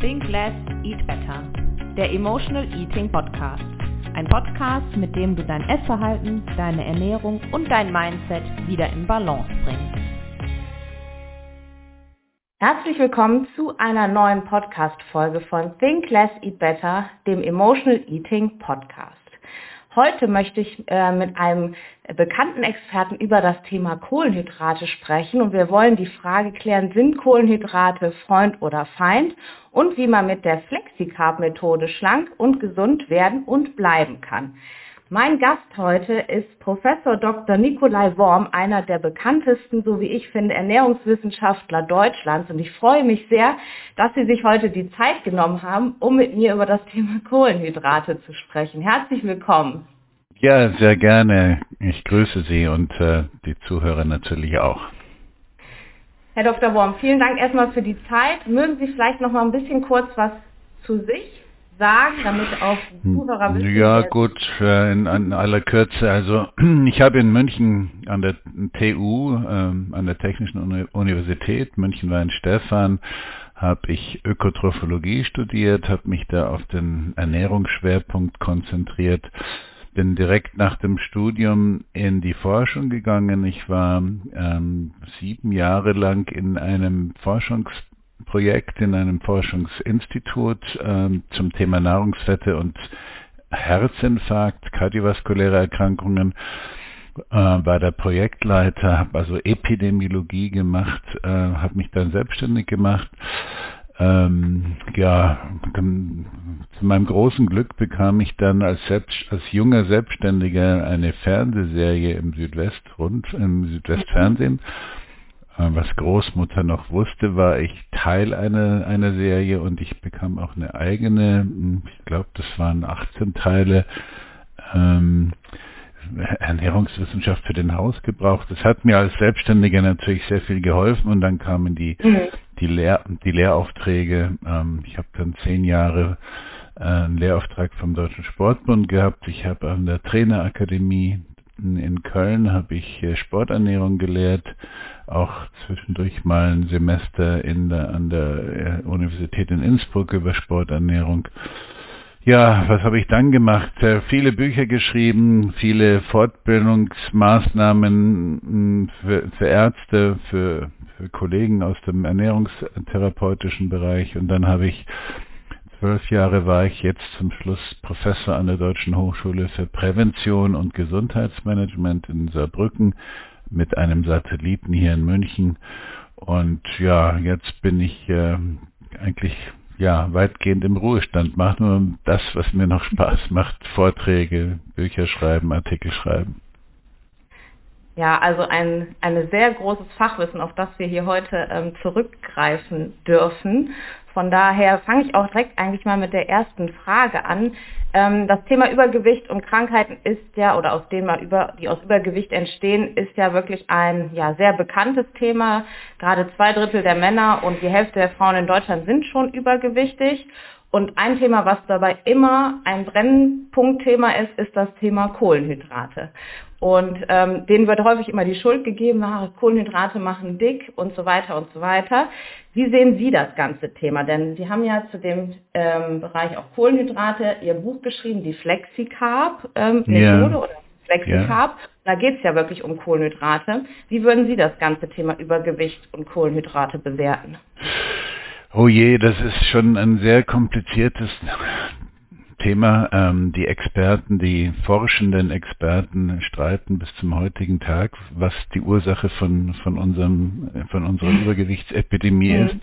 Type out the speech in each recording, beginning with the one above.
Think Less, Eat Better, der Emotional Eating Podcast. Ein Podcast, mit dem du dein Essverhalten, deine Ernährung und dein Mindset wieder in Balance bringst. Herzlich willkommen zu einer neuen Podcast-Folge von Think Less, Eat Better, dem Emotional Eating Podcast. Heute möchte ich äh, mit einem bekannten Experten über das Thema Kohlenhydrate sprechen und wir wollen die Frage klären, sind Kohlenhydrate Freund oder Feind und wie man mit der Flexicarb-Methode schlank und gesund werden und bleiben kann. Mein Gast heute ist Professor Dr. Nikolai Worm, einer der bekanntesten, so wie ich finde, Ernährungswissenschaftler Deutschlands. Und ich freue mich sehr, dass Sie sich heute die Zeit genommen haben, um mit mir über das Thema Kohlenhydrate zu sprechen. Herzlich willkommen. Ja, sehr gerne. Ich grüße Sie und äh, die Zuhörer natürlich auch. Herr Dr. Worm, vielen Dank erstmal für die Zeit. Mögen Sie vielleicht noch mal ein bisschen kurz was zu sich sagen, damit auch die Zuhörer wissen? Ja, gut, äh, in, in, aller Kürze. Also ich habe in München an der TU, ähm, an der Technischen Universität, München war in Stefan, habe ich Ökotrophologie studiert, habe mich da auf den Ernährungsschwerpunkt konzentriert bin direkt nach dem Studium in die Forschung gegangen. Ich war ähm, sieben Jahre lang in einem Forschungs Projekt in einem Forschungsinstitut ähm, zum Thema Nahrungsfette und Herzinfarkt, kardiovaskuläre Erkrankungen, äh, war der Projektleiter, habe also Epidemiologie gemacht, äh, habe mich dann selbstständig gemacht. Ähm, ja, zu meinem großen Glück bekam ich dann als, selbst, als junger Selbstständiger eine Fernsehserie im Südwestrund, im Südwestfernsehen. Mhm was Großmutter noch wusste, war ich Teil einer, einer Serie und ich bekam auch eine eigene, hm, ich glaube, das waren 18 Teile, ähm, Ernährungswissenschaft für den Hausgebrauch. Das hat mir als Selbstständiger natürlich sehr viel geholfen und dann kamen die, mhm. die, Lehr die Lehraufträge. Ähm, ich habe dann zehn Jahre äh, einen Lehrauftrag vom Deutschen Sportbund gehabt. Ich habe an der Trainerakademie in Köln habe ich äh, Sporternährung gelehrt, auch zwischendurch mal ein Semester in der, an der äh, Universität in Innsbruck über Sporternährung. Ja, was habe ich dann gemacht? Äh, viele Bücher geschrieben, viele Fortbildungsmaßnahmen hm, für, für Ärzte, für, für Kollegen aus dem ernährungstherapeutischen Bereich und dann habe ich Zwölf Jahre war ich jetzt zum Schluss Professor an der Deutschen Hochschule für Prävention und Gesundheitsmanagement in Saarbrücken mit einem Satelliten hier in München. Und ja, jetzt bin ich äh, eigentlich ja weitgehend im Ruhestand, mache nur das, was mir noch Spaß macht, Vorträge, Bücher schreiben, Artikel schreiben. Ja, also ein, ein sehr großes Fachwissen, auf das wir hier heute ähm, zurückgreifen dürfen. Von daher fange ich auch direkt eigentlich mal mit der ersten Frage an. Ähm, das Thema Übergewicht und Krankheiten ist ja, oder aus denen über, die aus Übergewicht entstehen, ist ja wirklich ein ja, sehr bekanntes Thema. Gerade zwei Drittel der Männer und die Hälfte der Frauen in Deutschland sind schon übergewichtig. Und ein Thema, was dabei immer ein Brennpunktthema ist, ist das Thema Kohlenhydrate. Und ähm, denen wird häufig immer die Schuld gegeben, ah, Kohlenhydrate machen dick und so weiter und so weiter. Wie sehen Sie das ganze Thema? Denn Sie haben ja zu dem ähm, Bereich auch Kohlenhydrate Ihr Buch geschrieben, die Flexicarb-Methode ähm, ja. oder Flexicarb. Ja. Da geht es ja wirklich um Kohlenhydrate. Wie würden Sie das ganze Thema Übergewicht und Kohlenhydrate bewerten? Oh je, das ist schon ein sehr kompliziertes Thema. Ähm, die Experten, die forschenden Experten streiten bis zum heutigen Tag, was die Ursache von, von, unserem, von unserer Übergewichtsepidemie mhm. ist.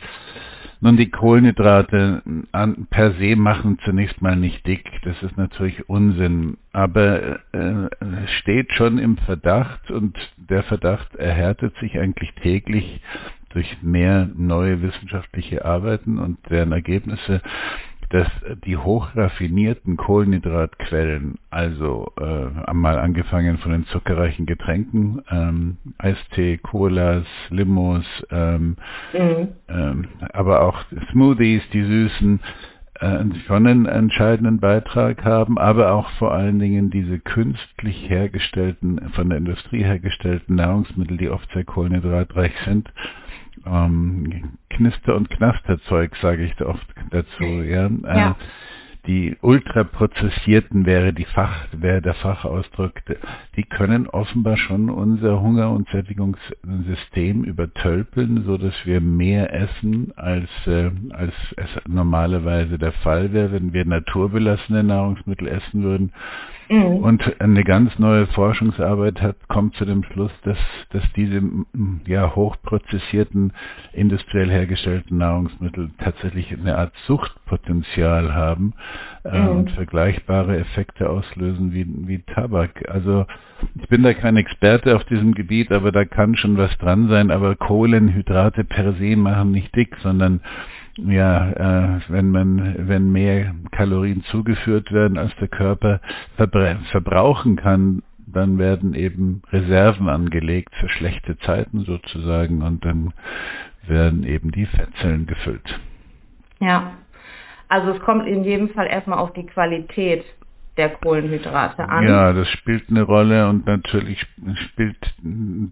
Nun, die Kohlenhydrate an, per se machen zunächst mal nicht dick. Das ist natürlich Unsinn. Aber äh, steht schon im Verdacht und der Verdacht erhärtet sich eigentlich täglich durch mehr neue wissenschaftliche Arbeiten und deren Ergebnisse, dass die hochraffinierten Kohlenhydratquellen, also äh, einmal angefangen von den zuckerreichen Getränken, ähm, Eistee, Colas, Limos, ähm, mhm. ähm, aber auch Smoothies, die süßen, äh, schon einen entscheidenden Beitrag haben, aber auch vor allen Dingen diese künstlich hergestellten, von der Industrie hergestellten Nahrungsmittel, die oft sehr kohlenhydratreich sind, ähm, Knister- und Knasterzeug, sage ich oft dazu, ja. ja. Äh, die ultraprozessierten wäre die Fach, wäre der Fachausdruck, die können offenbar schon unser Hunger- und Sättigungssystem übertölpeln, so dass wir mehr essen, als, äh, als es normalerweise der Fall wäre, wenn wir naturbelassene Nahrungsmittel essen würden. Mhm. Und eine ganz neue Forschungsarbeit hat, kommt zu dem Schluss, dass, dass diese ja, hochprozessierten, industriell hergestellten Nahrungsmittel tatsächlich eine Art Suchtpotenzial haben äh, mhm. und vergleichbare Effekte auslösen wie, wie Tabak. Also ich bin da kein Experte auf diesem Gebiet, aber da kann schon was dran sein. Aber Kohlenhydrate per se machen nicht dick, sondern ja, äh, wenn man, wenn mehr Kalorien zugeführt werden, als der Körper verbrauchen kann, dann werden eben Reserven angelegt für schlechte Zeiten sozusagen und dann werden eben die Fettzellen gefüllt. Ja, also es kommt in jedem Fall erstmal auf die Qualität der Kohlenhydrate an. Ja, das spielt eine Rolle und natürlich spielt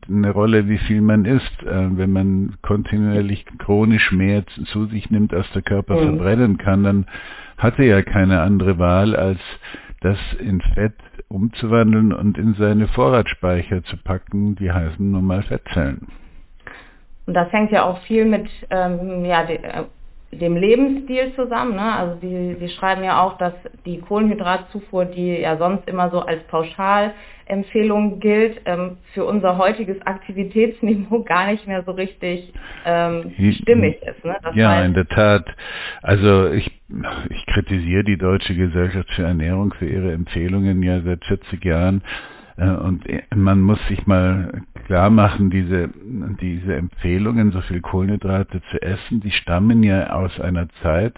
eine Rolle, wie viel man isst. Äh, wenn man kontinuierlich chronisch mehr zu sich nimmt, als der Körper mhm. verbrennen kann, dann hat er ja keine andere Wahl, als das in Fett umzuwandeln und in seine Vorratsspeicher zu packen, die heißen nun mal Fettzellen. Und das hängt ja auch viel mit ähm, ja, äh, dem Lebensstil zusammen. Ne? Also die, Sie schreiben ja auch, dass die Kohlenhydratzufuhr, die ja sonst immer so als Pauschalempfehlung gilt, ähm, für unser heutiges Aktivitätsniveau gar nicht mehr so richtig ähm, stimmig ist. Ne? ja, heißt, in der Tat. Also ich, ich kritisiere die Deutsche Gesellschaft für Ernährung für ihre Empfehlungen ja seit 40 Jahren. Äh, und man muss sich mal klar machen, diese, diese Empfehlungen, so viel Kohlenhydrate zu essen, die stammen ja aus einer Zeit,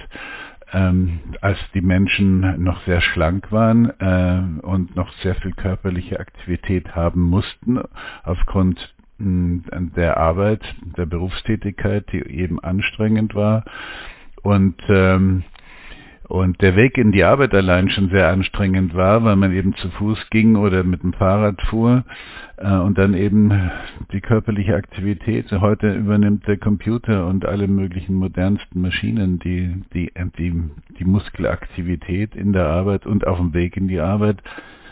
ähm, als die Menschen noch sehr schlank waren äh, und noch sehr viel körperliche Aktivität haben mussten aufgrund der Arbeit, der Berufstätigkeit, die eben anstrengend war. Und ähm, und der Weg in die Arbeit allein schon sehr anstrengend war, weil man eben zu Fuß ging oder mit dem Fahrrad fuhr äh, und dann eben die körperliche Aktivität. Heute übernimmt der Computer und alle möglichen modernsten Maschinen die, die, die, die Muskelaktivität in der Arbeit und auf dem Weg in die Arbeit.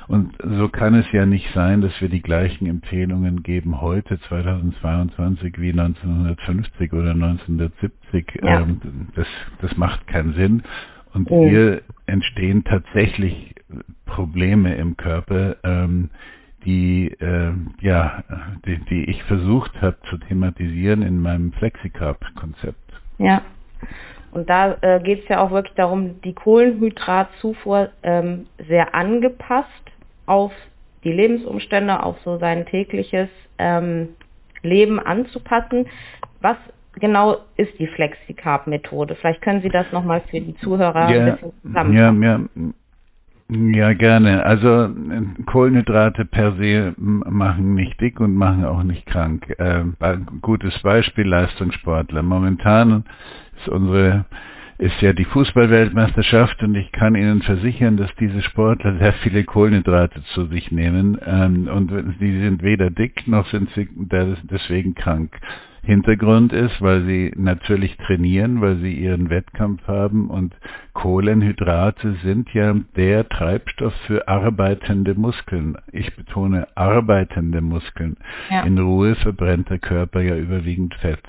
Und so kann es ja nicht sein, dass wir die gleichen Empfehlungen geben heute, 2022, wie 1950 oder 1970. Ja. Ähm, das, das macht keinen Sinn. Und oh. hier entstehen tatsächlich Probleme im Körper, ähm, die, äh, ja, die, die ich versucht habe zu thematisieren in meinem Flexicarb-Konzept. Ja. Und da äh, geht es ja auch wirklich darum, die Kohlenhydratzufuhr ähm, sehr angepasst auf die Lebensumstände, auf so sein tägliches ähm, Leben anzupassen. Was genau ist die FlexiCarb-Methode? Vielleicht können Sie das nochmal für die Zuhörer ja, ein bisschen zusammenfassen. Ja, ja. Ja, gerne. Also Kohlenhydrate per se machen nicht dick und machen auch nicht krank. Äh, gutes Beispiel Leistungssportler. Momentan ist unsere ist ja die Fußballweltmeisterschaft und ich kann Ihnen versichern, dass diese Sportler sehr viele Kohlenhydrate zu sich nehmen ähm, und sie sind weder dick noch sind sie deswegen krank. Hintergrund ist, weil sie natürlich trainieren, weil sie ihren Wettkampf haben und Kohlenhydrate sind ja der Treibstoff für arbeitende Muskeln. Ich betone arbeitende Muskeln. Ja. In Ruhe verbrennt der Körper ja überwiegend Fett.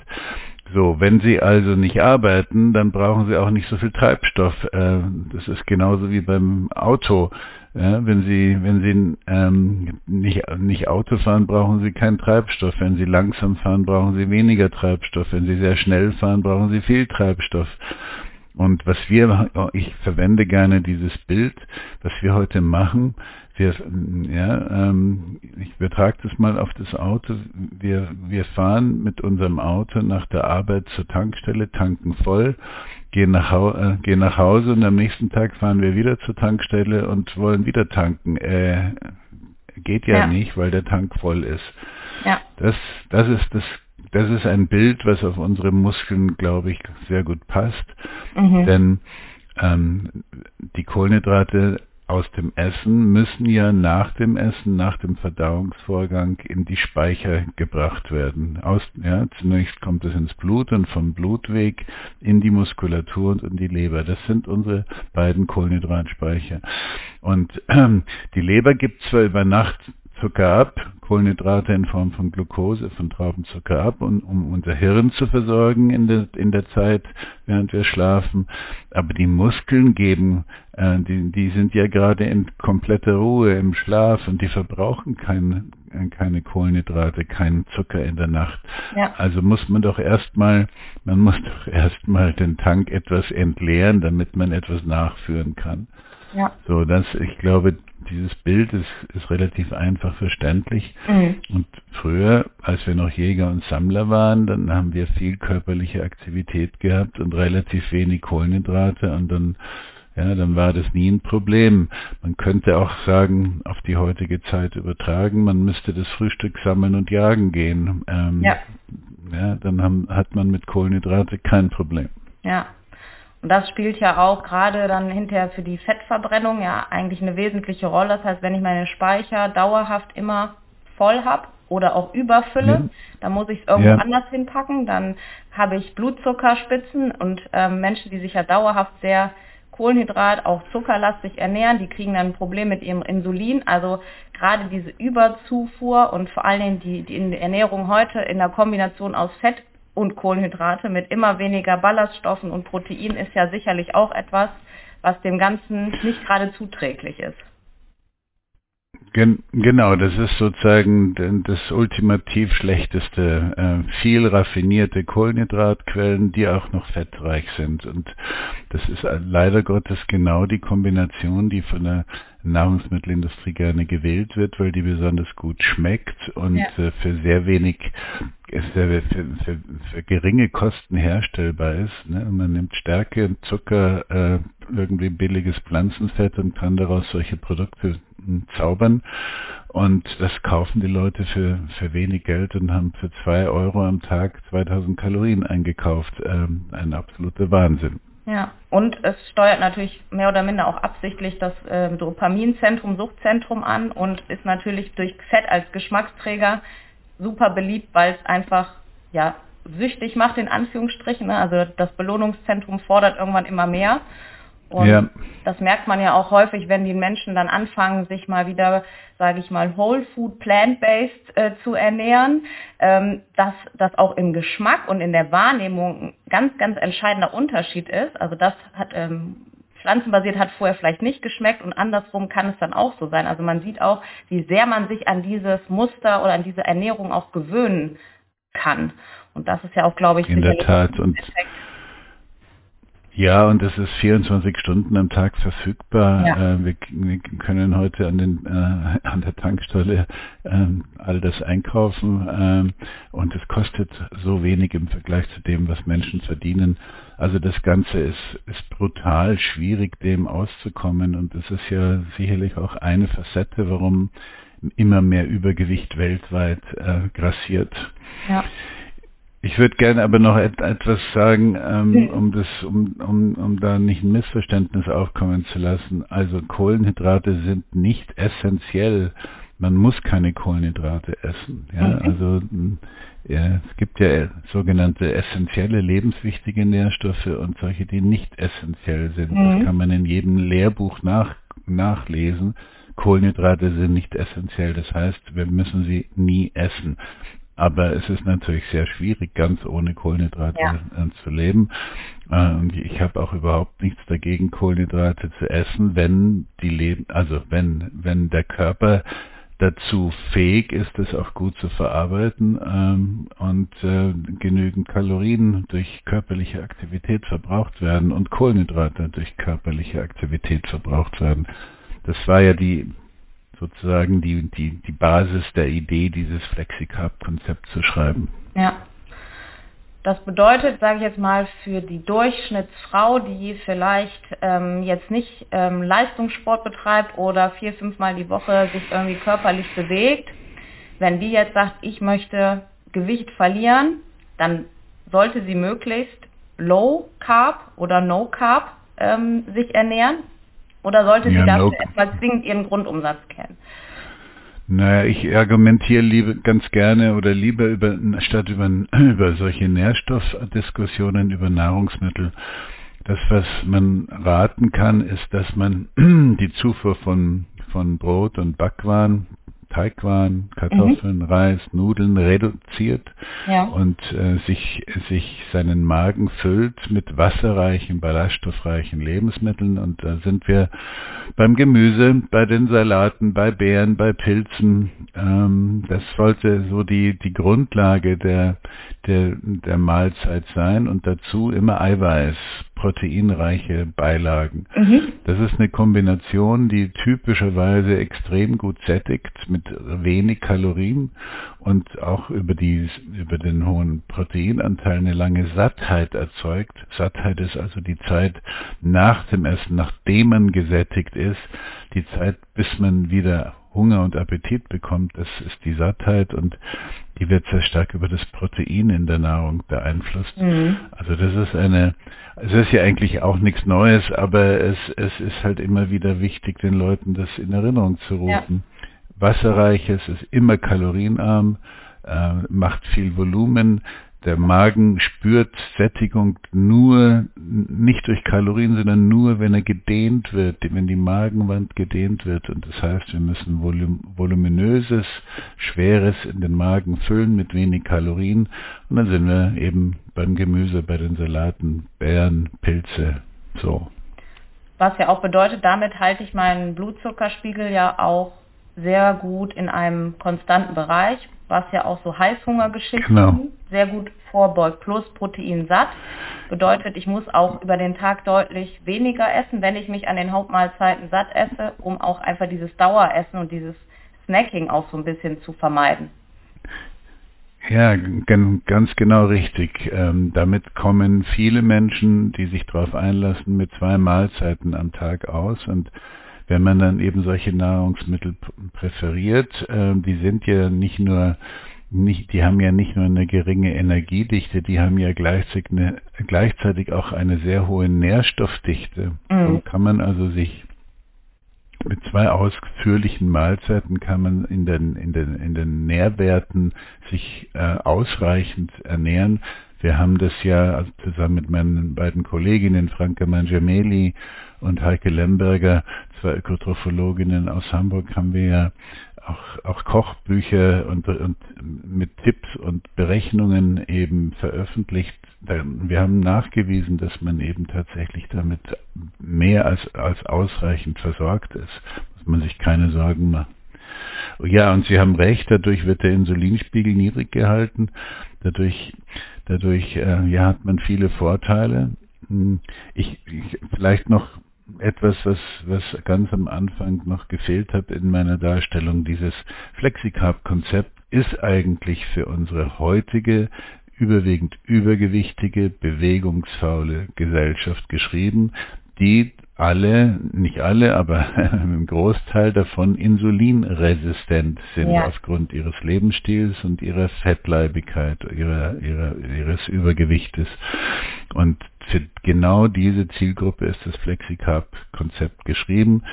So, wenn Sie also nicht arbeiten, dann brauchen Sie auch nicht so viel Treibstoff. Äh, das ist genauso wie beim Auto. Wenn Sie, wenn Sie ähm, nicht, nicht Auto fahren, brauchen Sie keinen Treibstoff. Wenn Sie langsam fahren, brauchen Sie weniger Treibstoff. Wenn Sie sehr schnell fahren, brauchen Sie viel Treibstoff. Und was wir, ich verwende gerne dieses Bild, was wir heute machen, wir, ja, ähm, ich übertrage das mal auf das Auto. Wir, wir fahren mit unserem Auto nach der Arbeit zur Tankstelle, tanken voll, gehen nach, äh, gehen nach Hause und am nächsten Tag fahren wir wieder zur Tankstelle und wollen wieder tanken. Äh, geht ja, ja, nicht, weil der Tank voll ist. Ja. Das, das ist das, das ist ein Bild, was auf unsere Muskeln, glaube ich, sehr gut passt. Mhm. Denn ähm, die Kohlenhydrate aus dem Essen müssen ja nach dem Essen, nach dem Verdauungsvorgang in die Speicher gebracht werden. Aus, ja, zunächst kommt es ins Blut und vom Blutweg in die Muskulatur und in die Leber. Das sind unsere beiden Kohlenhydratspeicher. Und ähm, die Leber gibt zwar über Nacht Zucker ab, Kohlenhydrate in Form von Glucose, von Traubenzucker ab, und, um unser Hirn zu versorgen in der, in der Zeit, während wir schlafen. Aber die Muskeln geben, äh, die, die sind ja gerade in kompletter Ruhe im Schlaf und die verbrauchen kein, keine Kohlenhydrate, keinen Zucker in der Nacht. Ja. Also muss man doch erstmal, man muss doch erstmal den Tank etwas entleeren, damit man etwas nachführen kann. Ja. So, das, ich glaube, dieses Bild ist, ist relativ einfach verständlich. Mhm. Und früher, als wir noch Jäger und Sammler waren, dann haben wir viel körperliche Aktivität gehabt und relativ wenig Kohlenhydrate und dann ja, dann war das nie ein Problem. Man könnte auch sagen, auf die heutige Zeit übertragen, man müsste das Frühstück sammeln und jagen gehen. Ähm, ja. ja, dann haben, hat man mit Kohlenhydrate kein Problem. Ja, und das spielt ja auch gerade dann hinterher für die Fettverbrennung ja eigentlich eine wesentliche Rolle. Das heißt, wenn ich meine Speicher dauerhaft immer voll habe oder auch überfülle, ja. dann muss ich es irgendwo ja. anders hinpacken. Dann habe ich Blutzuckerspitzen und ähm, Menschen, die sich ja dauerhaft sehr Kohlenhydrat, auch zuckerlastig ernähren, die kriegen dann ein Problem mit ihrem Insulin. Also gerade diese Überzufuhr und vor allen Dingen die, die Ernährung heute in der Kombination aus Fett und Kohlenhydrate mit immer weniger Ballaststoffen und Protein ist ja sicherlich auch etwas, was dem Ganzen nicht gerade zuträglich ist. Gen genau, das ist sozusagen das ultimativ schlechteste. Äh, viel raffinierte Kohlenhydratquellen, die auch noch fettreich sind. Und das ist leider Gottes genau die Kombination, die von der Nahrungsmittelindustrie gerne gewählt wird, weil die besonders gut schmeckt und ja. äh, für sehr wenig, für, für, für, für, geringe Kosten herstellbar ist. Ne? Man nimmt Stärke und Zucker, äh, irgendwie billiges Pflanzenfett und kann daraus solche Produkte zaubern. Und das kaufen die Leute für, für wenig Geld und haben für zwei Euro am Tag 2000 Kalorien eingekauft. Ähm, ein absoluter Wahnsinn. Ja, und es steuert natürlich mehr oder minder auch absichtlich das äh, Dopaminzentrum, Suchtzentrum an und ist natürlich durch Fett als Geschmacksträger super beliebt, weil es einfach ja süchtig macht in Anführungsstrichen. Ne? Also das Belohnungszentrum fordert irgendwann immer mehr und ja. das merkt man ja auch häufig, wenn die Menschen dann anfangen, sich mal wieder, sage ich mal, Whole Food, Plant-Based äh, zu ernähren, ähm, dass das auch im Geschmack und in der Wahrnehmung ein ganz, ganz entscheidender Unterschied ist. Also das hat ähm, pflanzenbasiert hat vorher vielleicht nicht geschmeckt und andersrum kann es dann auch so sein. Also man sieht auch, wie sehr man sich an dieses Muster oder an diese Ernährung auch gewöhnen kann. Und das ist ja auch, glaube ich, in der Tat. Und Effekt. Ja, und es ist 24 Stunden am Tag verfügbar. Ja. Äh, wir, wir, können heute an, den, äh, an der Tankstelle äh, all das einkaufen ähm, und es kostet so wenig im Vergleich zu dem, was Menschen verdienen. Also das Ganze ist, ist brutal schwierig, dem auszukommen und es ist ja sicherlich auch eine Facette, warum immer mehr Übergewicht weltweit äh, grassiert. Ja. Ich würde gerne aber noch et etwas sagen, ähm, um das, um, um, um da nicht ein Missverständnis aufkommen zu lassen. Also Kohlenhydrate sind nicht essentiell. Man muss keine Kohlenhydrate essen. Ja? Okay. Also ja, es gibt ja sogenannte essentielle, lebenswichtige Nährstoffe und solche, die nicht essentiell sind. Mhm. Das kann man in jedem Lehrbuch nach, nachlesen. Kohlenhydrate sind nicht essentiell. Das heißt, wir müssen sie nie essen. Aber es ist natürlich sehr schwierig, ganz ohne Kohlenhydrate ja. Äh, zu leben. Äh, und ich habe auch überhaupt nichts dagegen, Kohlenhydrate zu essen, wenn die Leben, also wenn, wenn der Körper dazu fähig ist, es auch gut zu verarbeiten ähm, und äh, genügend Kalorien durch körperliche Aktivität verbraucht werden und Kohlenhydrate durch körperliche Aktivität verbraucht werden. Das war ja die sozusagen die, die, die Basis der Idee, dieses Flexicarb-Konzept zu schreiben. Ja. Das bedeutet, sage ich jetzt mal, für die Durchschnittsfrau, die vielleicht ähm, jetzt nicht ähm, Leistungssport betreibt oder vier, fünfmal die Woche sich irgendwie körperlich bewegt, wenn die jetzt sagt, ich möchte Gewicht verlieren, dann sollte sie möglichst Low Carb oder No Carb ähm, sich ernähren? Oder sollte sie ja, dafür no. erstmal zwingend ihren Grundumsatz kennen? Naja, ich argumentiere lieber ganz gerne oder lieber über, statt über, über solche Nährstoffdiskussionen über Nahrungsmittel. Das, was man raten kann, ist, dass man die Zufuhr von, von Brot und Backwaren Teigwaren, Kartoffeln, mhm. Reis, Nudeln reduziert ja. und äh, sich, sich seinen Magen füllt mit wasserreichen, ballaststoffreichen Lebensmitteln. Und da sind wir beim Gemüse, bei den Salaten, bei Beeren, bei Pilzen. Ähm, das sollte so die, die Grundlage der, der, der Mahlzeit sein und dazu immer Eiweiß, proteinreiche Beilagen. Mhm. Das ist eine Kombination, die typischerweise extrem gut sättigt mit wenig Kalorien und auch über, die, über den hohen Proteinanteil eine lange Sattheit erzeugt. Sattheit ist also die Zeit nach dem Essen, nachdem man gesättigt ist, die Zeit, bis man wieder Hunger und Appetit bekommt, das ist die Sattheit und die wird sehr stark über das Protein in der Nahrung beeinflusst. Mhm. Also das ist eine, es ist ja eigentlich auch nichts Neues, aber es, es ist halt immer wieder wichtig, den Leuten das in Erinnerung zu rufen. Wasserreiches ist immer kalorienarm, äh, macht viel Volumen, der Magen spürt Sättigung nur, nicht durch Kalorien, sondern nur, wenn er gedehnt wird, wenn die Magenwand gedehnt wird. Und das heißt, wir müssen volum voluminöses, schweres in den Magen füllen mit wenig Kalorien. Und dann sind wir eben beim Gemüse, bei den Salaten, Beeren, Pilze, so. Was ja auch bedeutet, damit halte ich meinen Blutzuckerspiegel ja auch sehr gut in einem konstanten Bereich was ja auch so Heißhungergeschichten genau. sehr gut vorbeugt, plus Protein satt. Bedeutet, ich muss auch über den Tag deutlich weniger essen, wenn ich mich an den Hauptmahlzeiten satt esse, um auch einfach dieses Daueressen und dieses Snacking auch so ein bisschen zu vermeiden. Ja, ganz genau richtig. Ähm, damit kommen viele Menschen, die sich darauf einlassen, mit zwei Mahlzeiten am Tag aus und wenn man dann eben solche Nahrungsmittel präferiert, äh, die sind ja nicht nur nicht, die haben ja nicht nur eine geringe Energiedichte, die haben ja gleichzeitig, eine, gleichzeitig auch eine sehr hohe Nährstoffdichte. Mhm. So kann man also sich mit zwei ausführlichen Mahlzeiten kann man in den, in den, in den Nährwerten sich äh, ausreichend ernähren. Wir haben das ja zusammen mit meinen beiden Kolleginnen Franke Mangiameli und Heike Lemberger, zwei Ökotrophologinnen aus Hamburg, haben wir ja auch, auch Kochbücher und, und mit Tipps und Berechnungen eben veröffentlicht. Wir haben nachgewiesen, dass man eben tatsächlich damit mehr als, als ausreichend versorgt ist. Muss man sich keine Sorgen machen. Ja, und Sie haben recht, dadurch wird der Insulinspiegel niedrig gehalten. Dadurch, dadurch äh, ja, hat man viele Vorteile. Hm, ich, ich vielleicht noch etwas, was, was ganz am Anfang noch gefehlt hat in meiner Darstellung. Dieses Flexicarb-Konzept ist eigentlich für unsere heutige überwiegend übergewichtige, bewegungsfaule Gesellschaft geschrieben, die alle, nicht alle, aber im Großteil davon insulinresistent sind ja. aufgrund ihres Lebensstils und ihrer Fettleibigkeit, ihrer, ihrer, ihres Übergewichtes. Und für genau diese Zielgruppe ist das Flexicarb-Konzept geschrieben,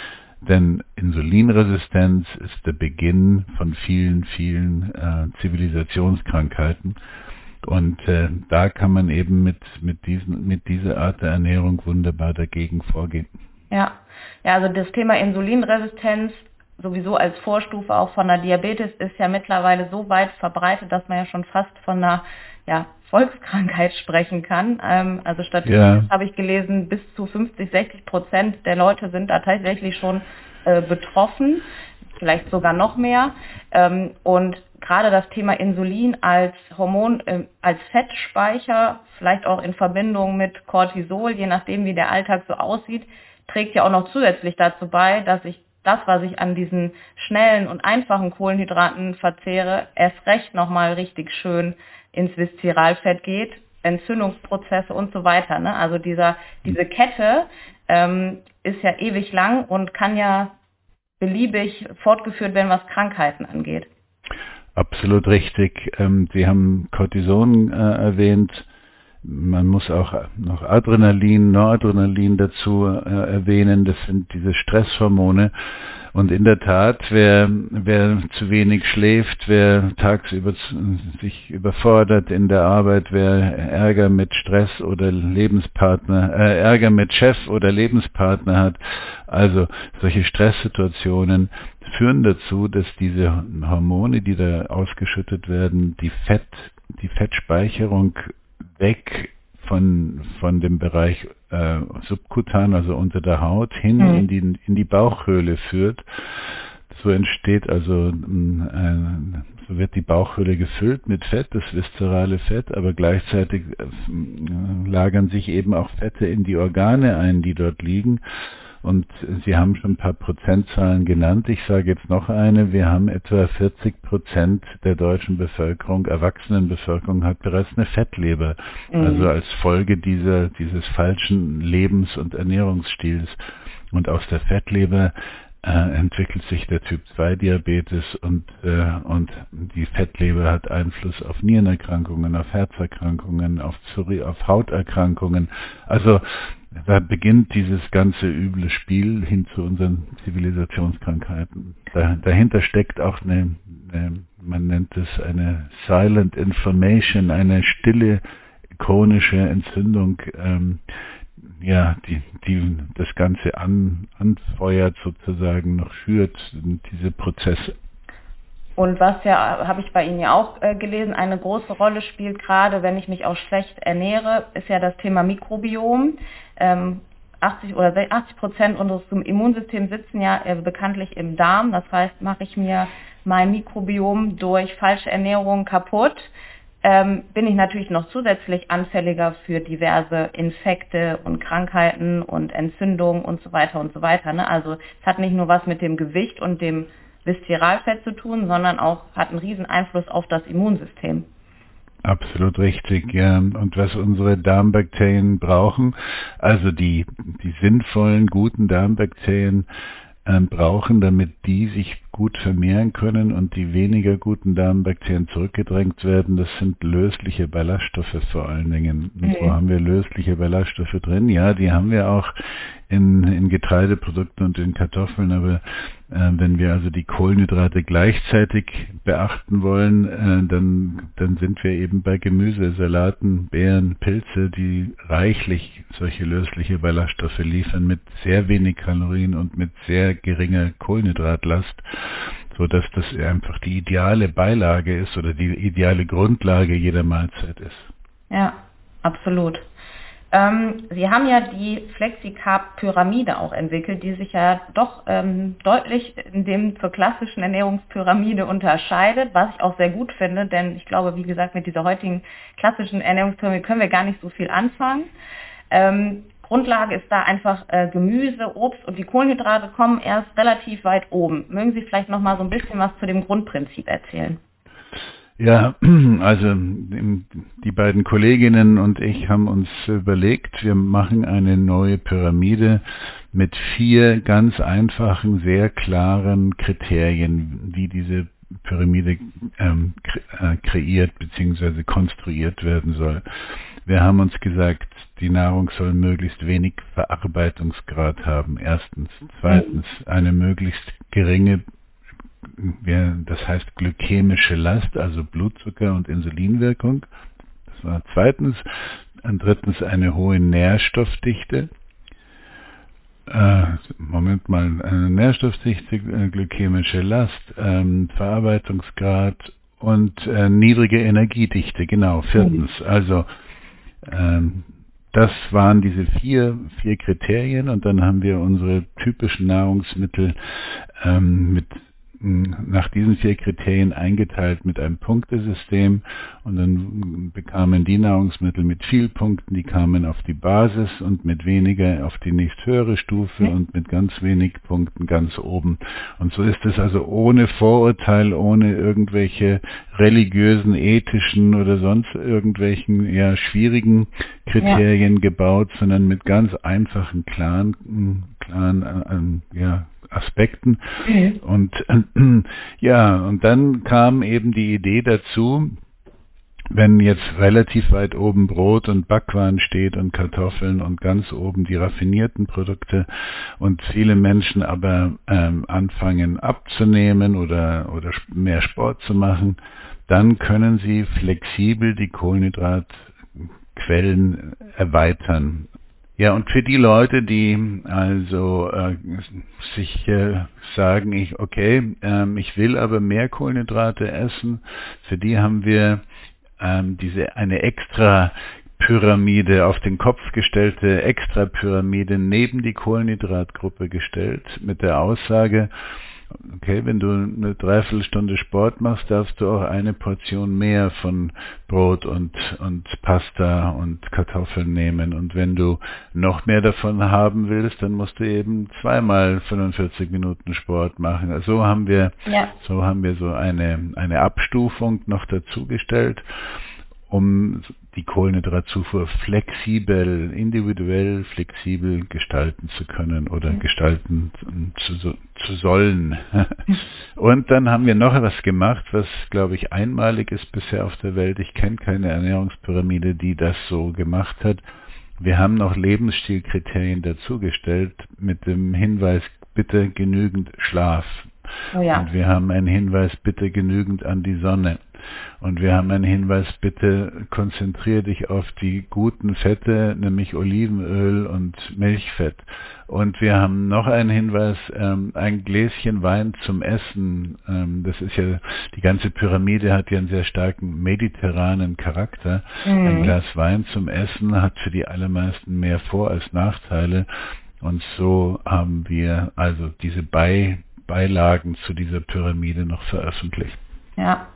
denn Insulinresistenz ist der Beginn von vielen, vielen äh, Zivilisationskrankheiten. Und äh, da kann man eben mit, mit, diesen, mit dieser Art der Ernährung wunderbar dagegen vorgehen. Ja. ja, also das Thema Insulinresistenz sowieso als Vorstufe auch von der Diabetes ist ja mittlerweile so weit verbreitet, dass man ja schon fast von einer ja, Volkskrankheit sprechen kann. Ähm, also statistisch ja. habe ich gelesen, bis zu 50, 60 Prozent der Leute sind da tatsächlich schon äh, betroffen, vielleicht sogar noch mehr. Ähm, und gerade das Thema Insulin als Hormon, äh, als Fettspeicher, vielleicht auch in Verbindung mit Cortisol, je nachdem wie der Alltag so aussieht, trägt ja auch noch zusätzlich dazu bei, dass ich das, was ich an diesen schnellen und einfachen Kohlenhydraten verzehre, erst recht nochmal richtig schön ins Viszeralfett geht, Entzündungsprozesse und so weiter. Ne? Also dieser, diese Kette ähm, ist ja ewig lang und kann ja beliebig fortgeführt werden, was Krankheiten angeht. Absolut richtig. Ähm, Sie haben Cortison äh, erwähnt. man muss auch noch Adrenalin, Noradrenalin dazu äh, erwähnen. Das sind diese Stresshormone. Und in der Tat, wer, wer zu wenig schläft, wer tagsüber sich überfordert in der Arbeit, wer Ärger mit Stress oder Lebenspartner, äh, Ärger mit Chef oder Lebenspartner hat, also solche Stresssituationen führen dazu, dass diese Hormone, die da ausgeschüttet werden, die Fett, die Fettspeicherung weg von, von dem Bereich äh, subkutan, also unter der Haut, hin mhm. in, die, in die Bauchhöhle führt. So entsteht also, äh, so wird die Bauchhöhle gefüllt mit Fett, das viszerale Fett, aber gleichzeitig äh, lagern sich eben auch Fette in die Organe ein, die dort liegen. Und Sie haben schon ein paar Prozentzahlen genannt. Ich sage jetzt noch eine. Wir haben etwa 40 Prozent der deutschen Bevölkerung, Erwachsenenbevölkerung hat bereits eine Fettleber. Mhm. Also als Folge dieser, dieses falschen Lebens- und Ernährungsstils. Und aus der Fettleber äh, entwickelt sich der Typ 2 Diabetes und, äh, und die Fettleber hat Einfluss auf Nierenerkrankungen, auf Herzerkrankungen, auf, auf Hauterkrankungen. Also da beginnt dieses ganze üble Spiel hin zu unseren Zivilisationskrankheiten. Da, dahinter steckt auch eine, eine, man nennt es eine Silent Inflammation, eine stille chronische Entzündung, ähm, ja, die, die das Ganze an, anfeuert sozusagen, noch schürt, diese Prozesse. Und was ja, habe ich bei Ihnen ja auch äh, gelesen, eine große Rolle spielt, gerade wenn ich mich auch schlecht ernähre, ist ja das Thema Mikrobiom. Ähm, 80 oder 80 Prozent unseres Immunsystems sitzen ja äh, bekanntlich im Darm. Das heißt, mache ich mir mein Mikrobiom durch falsche Ernährung kaputt, ähm, bin ich natürlich noch zusätzlich anfälliger für diverse Infekte und Krankheiten und Entzündungen und so weiter und so weiter. Ne? Also es hat nicht nur was mit dem Gewicht und dem Viszeralfett zu tun, sondern auch hat einen riesen Einfluss auf das Immunsystem. Absolut richtig, ja. Und was unsere Darmbakterien brauchen, also die, die sinnvollen, guten Darmbakterien äh, brauchen, damit die sich gut vermehren können und die weniger guten Darmbakterien zurückgedrängt werden, das sind lösliche Ballaststoffe vor allen Dingen. Und wo haben wir lösliche Ballaststoffe drin? Ja, die haben wir auch in, in Getreideprodukten und in Kartoffeln, aber äh, wenn wir also die Kohlenhydrate gleichzeitig beachten wollen, äh, dann, dann sind wir eben bei Gemüse, Salaten, Beeren, Pilze, die reichlich solche lösliche Ballaststoffe liefern mit sehr wenig Kalorien und mit sehr geringer Kohlenhydratlast, so dass das einfach die ideale Beilage ist oder die ideale Grundlage jeder Mahlzeit ist. Ja, absolut. Ähm, Sie haben ja die Flexicarb-Pyramide auch entwickelt, die sich ja doch ähm, deutlich in dem zur klassischen Ernährungspyramide unterscheidet, was ich auch sehr gut finde, denn ich glaube, wie gesagt, mit dieser heutigen klassischen Ernährungspyramide können wir gar nicht so viel anfangen. Ähm, Grundlage ist da einfach äh, Gemüse, Obst und die Kohlenhydrate kommen erst relativ weit oben. Mögen Sie vielleicht noch mal so ein bisschen was zu dem Grundprinzip erzählen? Ja, also die beiden Kolleginnen und ich haben uns überlegt, wir machen eine neue Pyramide mit vier ganz einfachen, sehr klaren Kriterien, wie diese Pyramide ähm, äh, kreiert bzw. konstruiert werden soll. Wir haben uns gesagt, die Nahrung soll möglichst wenig Verarbeitungsgrad haben. Erstens. Zweitens, eine möglichst geringe das heißt glykämische Last, also Blutzucker und Insulinwirkung. Das war zweitens. Und drittens eine hohe Nährstoffdichte. Äh, Moment mal, eine Nährstoffdichte, äh, glykämische Last, ähm, Verarbeitungsgrad und äh, niedrige Energiedichte, genau, viertens. Also ähm, das waren diese vier, vier Kriterien und dann haben wir unsere typischen Nahrungsmittel ähm, mit nach diesen vier Kriterien eingeteilt mit einem Punktesystem und dann bekamen die Nahrungsmittel mit viel Punkten, die kamen auf die Basis und mit weniger auf die nächsthöhere Stufe und mit ganz wenig Punkten ganz oben. Und so ist es also ohne Vorurteil, ohne irgendwelche religiösen, ethischen oder sonst irgendwelchen ja schwierigen Kriterien ja. gebaut, sondern mit ganz einfachen, klaren, klaren äh, ja, Aspekten. Mhm. Und äh, ja, und dann kam eben die Idee dazu, wenn jetzt relativ weit oben Brot und Backwaren steht und Kartoffeln und ganz oben die raffinierten Produkte und viele Menschen aber ähm, anfangen abzunehmen oder, oder mehr Sport zu machen, dann können sie flexibel die Kohlenhydratquellen erweitern. Ja, und für die Leute, die also äh, sich äh, sagen, ich okay, ähm, ich will aber mehr Kohlenhydrate essen, für die haben wir ähm, diese eine extra Pyramide auf den Kopf gestellte Extrapyramide neben die Kohlenhydratgruppe gestellt mit der Aussage, okay, wenn du eine Dreiviertelstunde Sport machst, darfst du auch eine Portion mehr von Brot und, und Pasta und Kartoffeln nehmen. Und wenn du noch mehr davon haben willst, dann musst du eben zweimal 45 Minuten Sport machen. Also so haben wir, ja. so haben wir so eine, eine Abstufung noch dazugestellt um die Kohlenhydratzufuhr flexibel, individuell flexibel gestalten zu können oder gestalten zu, zu sollen. Und dann haben wir noch etwas gemacht, was, glaube ich, einmalig ist bisher auf der Welt. Ich kenne keine Ernährungspyramide, die das so gemacht hat. Wir haben noch Lebensstilkriterien dazugestellt mit dem Hinweis, bitte genügend Schlaf. Oh ja. Und wir haben einen Hinweis, bitte genügend an die Sonne. Und wir haben einen Hinweis, bitte konzentriere dich auf die guten Fette, nämlich Olivenöl und Milchfett. Und wir haben noch einen Hinweis, ähm, ein Gläschen Wein zum Essen. Ähm, das ist ja, die ganze Pyramide hat ja einen sehr starken mediterranen Charakter. Mhm. Ein Glas Wein zum Essen hat für die allermeisten mehr Vor- als Nachteile. Und so haben wir also diese Bei Beilagen zu dieser Pyramide noch veröffentlicht. Ja,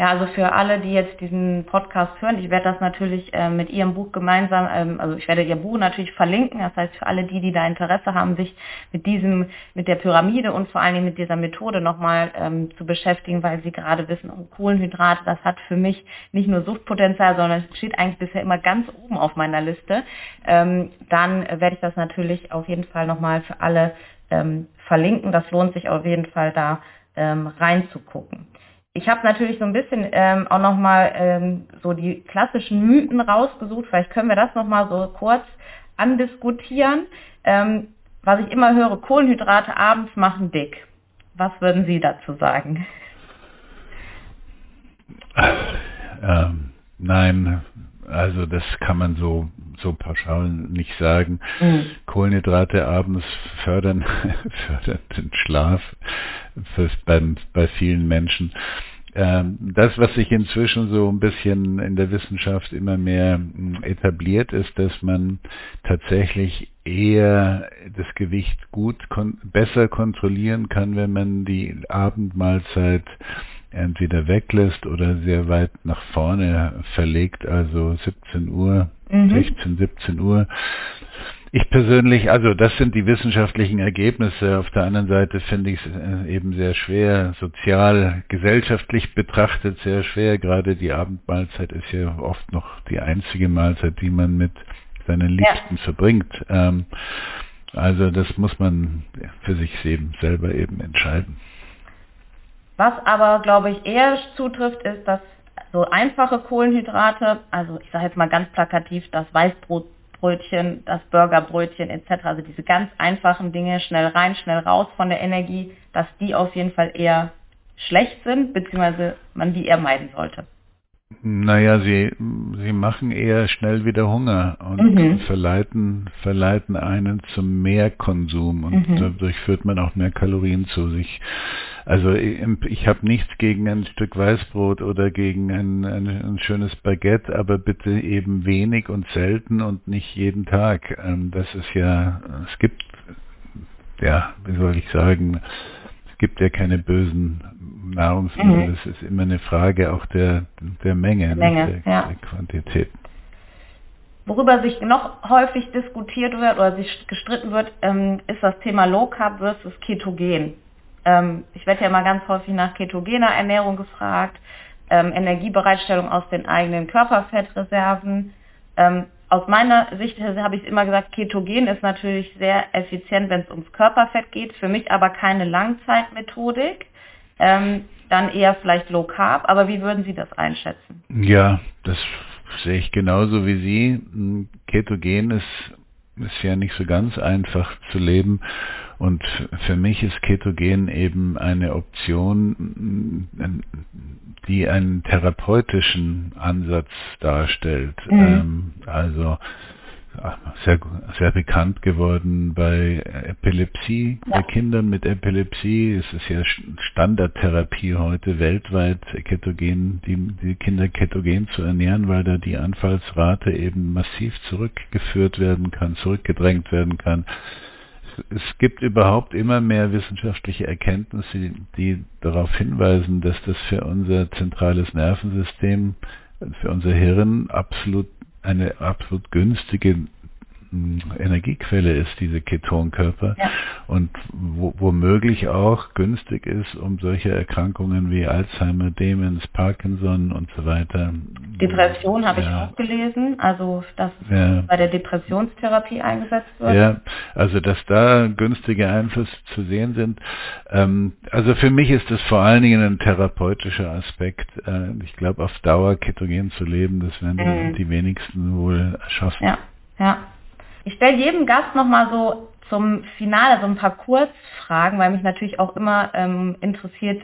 ja, also für alle, die jetzt diesen Podcast hören, ich werde das natürlich äh, mit Ihrem Buch gemeinsam, ähm, also ich werde Ihr Buch natürlich verlinken. Das heißt, für alle die, die da Interesse haben, sich mit diesem, mit der Pyramide und vor allen Dingen mit dieser Methode nochmal ähm, zu beschäftigen, weil Sie gerade wissen, oh, Kohlenhydrate, das hat für mich nicht nur Suchtpotenzial, sondern es steht eigentlich bisher immer ganz oben auf meiner Liste. Ähm, dann werde ich das natürlich auf jeden Fall nochmal für alle ähm, verlinken. Das lohnt sich auf jeden Fall da ähm, reinzugucken. Ich habe natürlich so ein bisschen ähm, auch nochmal ähm, so die klassischen Mythen rausgesucht. Vielleicht können wir das nochmal so kurz andiskutieren. Ähm, was ich immer höre, Kohlenhydrate abends machen dick. Was würden Sie dazu sagen? Ähm, nein, also das kann man so so pauschal nicht sagen. Mhm. Kohlenhydrate abends fördern, fördern den Schlaf für, beim, bei vielen Menschen. Ähm, das, was sich inzwischen so ein bisschen in der Wissenschaft immer mehr hm, etabliert, ist, dass man tatsächlich eher das Gewicht gut kon besser kontrollieren kann, wenn man die Abendmahlzeit entweder weglässt oder sehr weit nach vorne verlegt, also 17 Uhr, mhm. 16, 17 Uhr. Ich persönlich, also das sind die wissenschaftlichen Ergebnisse. Auf der anderen Seite finde ich es äh, eben sehr schwer, sozial, gesellschaftlich betrachtet sehr schwer. Gerade die Abendmahlzeit ist ja oft noch die einzige Mahlzeit, die man mit seinen Liebsten ja. verbringt. Ähm, also das muss man für sich eben selber eben entscheiden. Was aber, glaube ich, eher zutrifft, ist, dass so einfache Kohlenhydrate, also ich sage jetzt mal ganz plakativ, das Weißbrotbrötchen, das Burgerbrötchen etc., also diese ganz einfachen Dinge, schnell rein, schnell raus von der Energie, dass die auf jeden Fall eher schlecht sind, beziehungsweise man die eher meiden sollte. Naja, sie, sie machen eher schnell wieder Hunger und mhm. verleiten, verleiten einen zum Mehrkonsum und mhm. dadurch führt man auch mehr Kalorien zu sich. Also ich, ich habe nichts gegen ein Stück Weißbrot oder gegen ein, ein, ein, schönes Baguette, aber bitte eben wenig und selten und nicht jeden Tag. Ähm, das ist ja, es gibt, ja, wie soll ich sagen, es gibt ja keine bösen Nahrungsmittel. Mhm. Es ist immer eine Frage auch der, der Menge, Menge der, ja. der Quantität. Worüber sich noch häufig diskutiert wird oder sich gestritten wird, ähm, ist das Thema Low Carb versus Ketogen. Ähm, ich werde ja immer ganz häufig nach ketogener Ernährung gefragt, ähm, Energiebereitstellung aus den eigenen Körperfettreserven. Ähm, aus meiner Sicht habe ich immer gesagt, Ketogen ist natürlich sehr effizient, wenn es ums Körperfett geht, für mich aber keine Langzeitmethodik. ähm, dann eher vielleicht Low Carb. Aber wie würden Sie das einschätzen? Ja, das sehe ich genauso wie Sie. Ketogen ist, ist ja nicht so ganz einfach zu leben. Und für mich ist Ketogen eben eine Option, die einen therapeutischen Ansatz darstellt. Mhm. Ähm, also sehr, sehr bekannt geworden bei Epilepsie, ja. bei Kindern mit Epilepsie. Es ist ja Standardtherapie heute weltweit, Ketogen, die, die Kinder ketogen zu ernähren, weil da die Anfallsrate eben massiv zurückgeführt werden kann, zurückgedrängt werden kann. Es gibt überhaupt immer mehr wissenschaftliche Erkenntnisse, die darauf hinweisen, dass das für unser zentrales Nervensystem, für unser Hirn absolut eine absolut günstige Energiequelle ist, diese Ketonkörper, ja. und wo, womöglich auch günstig ist, um solche Erkrankungen wie Alzheimer, Demenz, Parkinson und so weiter. Depression habe ja. ich auch gelesen, also dass ja. bei der Depressionstherapie eingesetzt wird. Ja, also dass da günstige Einflüsse zu sehen sind. Ähm, also für mich ist das vor allen Dingen ein therapeutischer Aspekt. Äh, ich glaube, auf Dauer ketogen zu leben, das werden mhm. die wenigsten wohl schaffen. Ja, ja. Ich stelle jedem Gast nochmal so zum Finale so ein paar Kurzfragen, weil mich natürlich auch immer ähm, interessiert,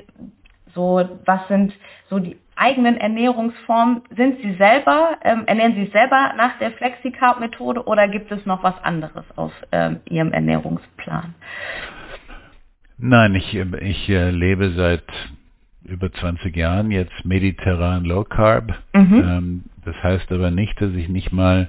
so was sind so die eigenen Ernährungsformen? Sind Sie selber, ähm, ernähren Sie selber nach der Flexi-Carb-Methode oder gibt es noch was anderes auf ähm, Ihrem Ernährungsplan? Nein, ich, ich äh, lebe seit über 20 Jahren jetzt mediterran Low Carb. Mhm. Ähm, das heißt aber nicht, dass ich nicht mal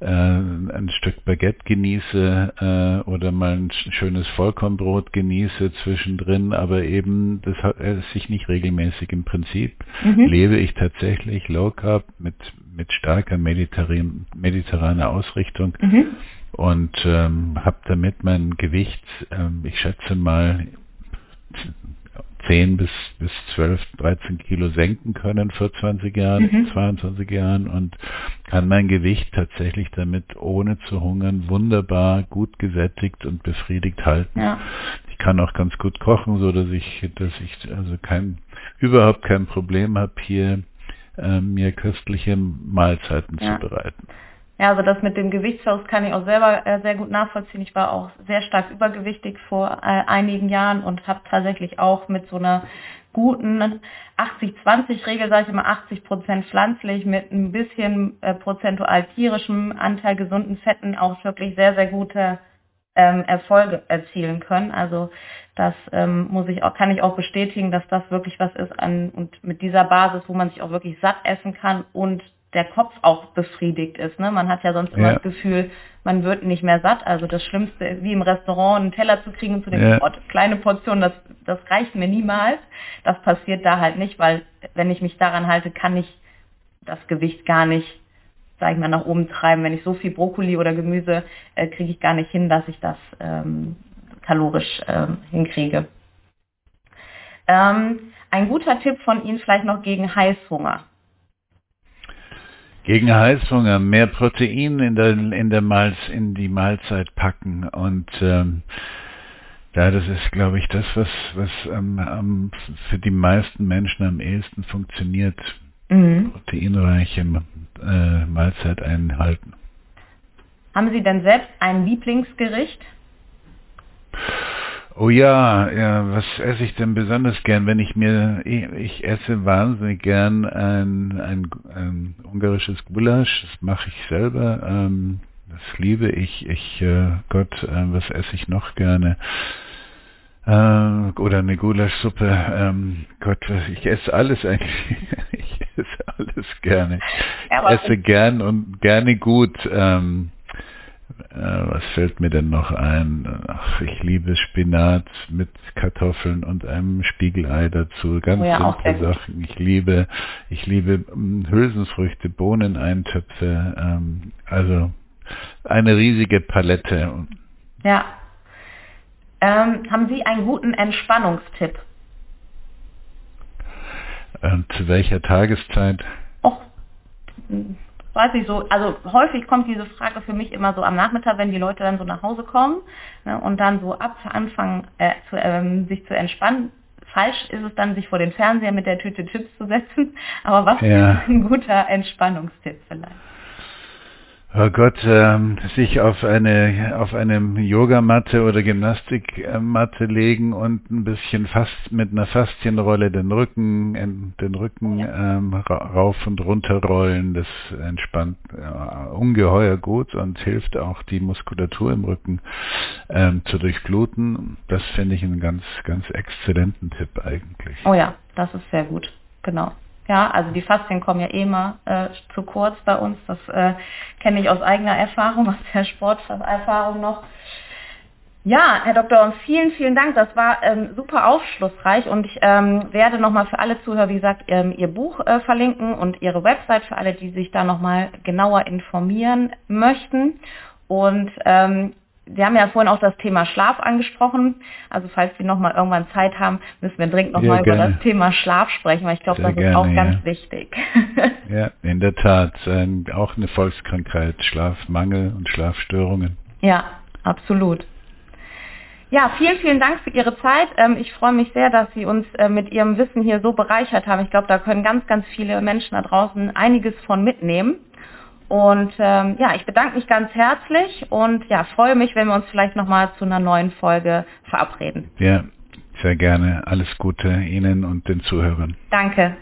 äh, ein Stück Baguette genieße äh, oder mal ein schönes Vollkornbrot genieße zwischendrin, aber eben das hat äh, sich nicht regelmäßig. Im Prinzip mhm. lebe ich tatsächlich Low Carb mit mit starker mediterran, mediterraner Ausrichtung mhm. und ähm, habe damit mein Gewicht, ähm, ich schätze mal 10 bis, bis 12, 13 Kilo senken können vor 20 Jahren, mhm. 22 Jahren und kann mein Gewicht tatsächlich damit ohne zu hungern wunderbar gut gesättigt und befriedigt halten. Ja. Ich kann auch ganz gut kochen, so dass ich, dass ich also kein, überhaupt kein Problem habe, hier äh, mir köstliche Mahlzeiten ja. zu bereiten. Ja, also das mit dem Gewichtsverlust kann ich auch selber äh, sehr gut nachvollziehen. Ich war auch sehr stark übergewichtig vor äh, einigen Jahren und habe tatsächlich auch mit so einer guten 80-20-Regel, sage ich immer 80 Prozent pflanzlich mit ein bisschen äh, prozentual tierischem Anteil gesunden Fetten auch wirklich sehr, sehr gute ähm, Erfolge erzielen können. Also das ähm, muss ich auch, kann ich auch bestätigen, dass das wirklich was ist an und mit dieser Basis, wo man sich auch wirklich satt essen kann und der Kopf auch befriedigt ist. Ne? Man hat ja sonst immer ja. das Gefühl, man wird nicht mehr satt. Also das Schlimmste, wie im Restaurant einen Teller zu kriegen und zu denken, ja. oh, kleine Portion, das, das reicht mir niemals. Das passiert da halt nicht, weil wenn ich mich daran halte, kann ich das Gewicht gar nicht, sag ich mal, nach oben treiben. Wenn ich so viel Brokkoli oder Gemüse äh, kriege ich gar nicht hin, dass ich das ähm, kalorisch ähm, hinkriege. Ähm, ein guter Tipp von Ihnen vielleicht noch gegen Heißhunger. Gegen Heißhunger mehr Protein in der in der Malz in die Mahlzeit packen und ähm, ja, das ist, glaube ich, das, was was ähm, ähm, für die meisten Menschen am ehesten funktioniert. Mhm. Proteinreiche äh, Mahlzeit einhalten. Haben Sie denn selbst ein Lieblingsgericht? Oh ja, ja, was esse ich denn besonders gern, wenn ich mir, ich, ich esse wahnsinnig gern ein, ein, ein ungarisches Gulasch, das mache ich selber, ähm, das liebe ich, ich, äh, Gott, äh, was esse ich noch gerne? Äh, oder eine Gulaschsuppe, ähm, Gott, ich esse alles eigentlich, ich esse alles gerne. Ich esse gern und gerne gut, ähm, äh, was fällt mir denn noch ein? Ach, ich liebe Spinat mit Kartoffeln und einem Spiegelei dazu. Ganz oh ja, simple Sachen. Ich liebe, ich liebe hm, Hülsenfrüchte, Bohneneintöpfe. Ähm, also eine riesige Palette. Ja. Ähm, haben Sie einen guten Entspannungstipp? Ähm, zu welcher Tageszeit? Och, weiß ich so, also häufig kommt diese Frage für mich immer so am Nachmittag, wenn die Leute dann so nach Hause kommen ne, und dann so ab anfangen äh, zu, ähm, sich zu entspannen, falsch ist es dann, sich vor den Fernseher mit der Tüte Chips zu setzen. Aber was ja. ist ein guter Entspannungstipp vielleicht? Oh Gott, ähm, sich auf eine auf einem Yogamatte oder Gymnastikmatte legen und ein bisschen fast mit einer Faszienrolle den Rücken den Rücken ähm, rauf und runter rollen. Das entspannt ja, ungeheuer gut und hilft auch die Muskulatur im Rücken ähm, zu durchbluten. Das finde ich einen ganz ganz exzellenten Tipp eigentlich. Oh ja, das ist sehr gut. Genau. Ja, also die Faszien kommen ja eh immer äh, zu kurz bei uns. Das äh, kenne ich aus eigener Erfahrung, aus der Sporterfahrung noch. Ja, Herr Doktor, vielen, vielen Dank. Das war ähm, super aufschlussreich und ich ähm, werde nochmal für alle Zuhörer, wie gesagt, ähm, Ihr Buch äh, verlinken und Ihre Website für alle, die sich da nochmal genauer informieren möchten. Und Sie haben ja vorhin auch das Thema Schlaf angesprochen. Also falls Sie nochmal irgendwann Zeit haben, müssen wir dringend nochmal über das Thema Schlaf sprechen, weil ich glaube, das gerne, ist auch ganz wichtig. ja, in der Tat. Ähm, auch eine Volkskrankheit, Schlafmangel und Schlafstörungen. Ja, absolut. Ja, vielen, vielen Dank für Ihre Zeit. Ähm, ich freue mich sehr, dass Sie uns äh, mit Ihrem Wissen hier so bereichert haben. Ich glaube, da können ganz, ganz viele Menschen da draußen einiges von mitnehmen. Und ähm, ja, ich bedanke mich ganz herzlich und ja, freue mich, wenn wir uns vielleicht nochmal zu einer neuen Folge verabreden. Ja, sehr gerne. Alles Gute Ihnen und den Zuhörern. Danke.